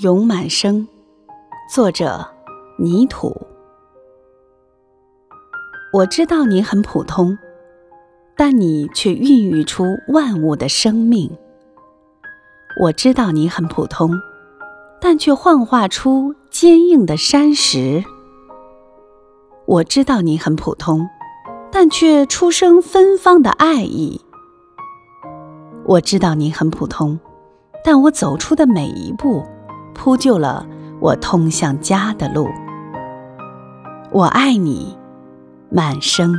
咏满生，作者泥土。我知道你很普通，但你却孕育出万物的生命。我知道你很普通，但却幻化出坚硬的山石。我知道你很普通，但却出生芬芳的爱意。我知道你很普通，但我走出的每一步。铺就了我通向家的路。我爱你，满生。